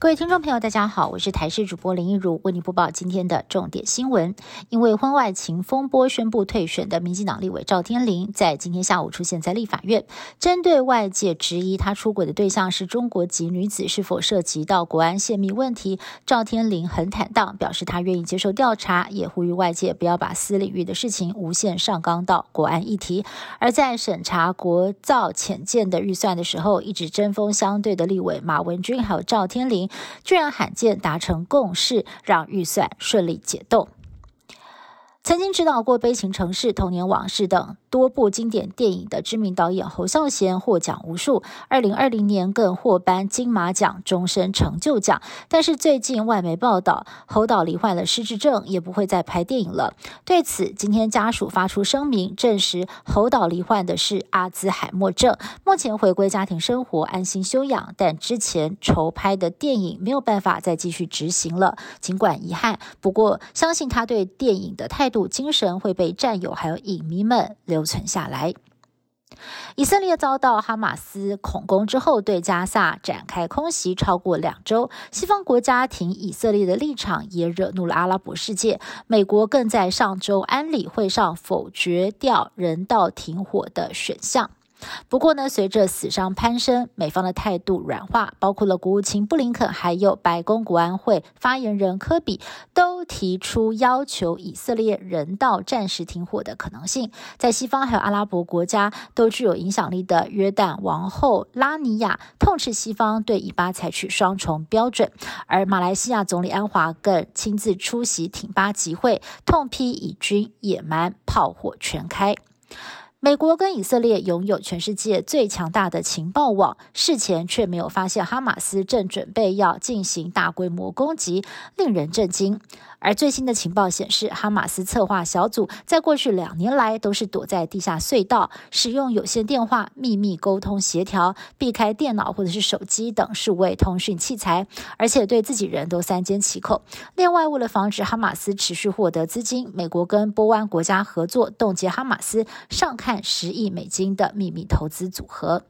各位听众朋友，大家好，我是台视主播林一如，为您播报今天的重点新闻。因为婚外情风波宣布退选的民进党立委赵天麟，在今天下午出现在立法院，针对外界质疑他出轨的对象是中国籍女子是否涉及到国安泄密问题，赵天麟很坦荡，表示他愿意接受调查，也呼吁外界不要把私领域的事情无限上纲到国安议题。而在审查国造潜舰的预算的时候，一直针锋相对的立委马文君还有赵天麟。居然罕见达成共识，让预算顺利解冻。曾经指导过《悲情城市》《童年往事》等。多部经典电影的知名导演侯孝贤获奖无数，二零二零年更获颁金马奖终身成就奖。但是最近外媒报道，侯导罹患了失智症，也不会再拍电影了。对此，今天家属发出声明，证实侯导罹患的是阿兹海默症，目前回归家庭生活，安心休养。但之前筹拍的电影没有办法再继续执行了，尽管遗憾，不过相信他对电影的态度、精神会被战友还有影迷们留。留存下来。以色列遭到哈马斯恐攻之后，对加萨展开空袭超过两周。西方国家挺以色列的立场也惹怒了阿拉伯世界。美国更在上周安理会上否决掉人道停火的选项。不过呢，随着死伤攀升，美方的态度软化，包括了国务卿布林肯，还有白宫国安会发言人科比，都提出要求以色列人道暂时停火的可能性。在西方还有阿拉伯国家都具有影响力的约旦王后拉尼亚痛斥西方对以巴采取双重标准，而马来西亚总理安华更亲自出席挺巴集会，痛批以军野蛮，炮火全开。美国跟以色列拥有全世界最强大的情报网，事前却没有发现哈马斯正准备要进行大规模攻击，令人震惊。而最新的情报显示，哈马斯策划小组在过去两年来都是躲在地下隧道，使用有线电话秘密沟通协调，避开电脑或者是手机等数位通讯器材，而且对自己人都三缄其口。另外，为了防止哈马斯持续获得资金，美国跟波湾国家合作冻结哈马斯上开按十亿美金的秘密投资组合。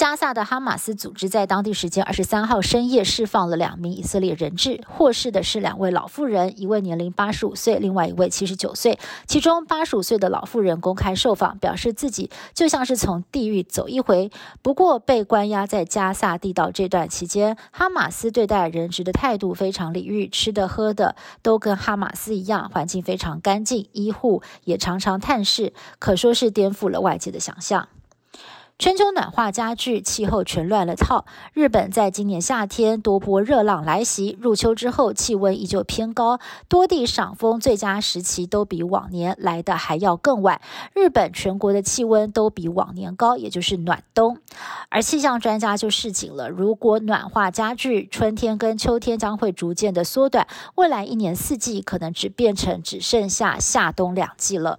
加萨的哈马斯组织在当地时间二十三号深夜释放了两名以色列人质，获释的是两位老妇人，一位年龄八十五岁，另外一位七十九岁。其中八十五岁的老妇人公开受访，表示自己就像是从地狱走一回。不过被关押在加萨地道这段期间，哈马斯对待人质的态度非常礼遇，吃的喝的都跟哈马斯一样，环境非常干净，医护也常常探视，可说是颠覆了外界的想象。全球暖化加剧，气候全乱了套。日本在今年夏天多波热浪来袭，入秋之后气温依旧偏高，多地赏枫最佳时期都比往年来的还要更晚。日本全国的气温都比往年高，也就是暖冬。而气象专家就示警了：如果暖化加剧，春天跟秋天将会逐渐的缩短，未来一年四季可能只变成只剩下夏冬两季了。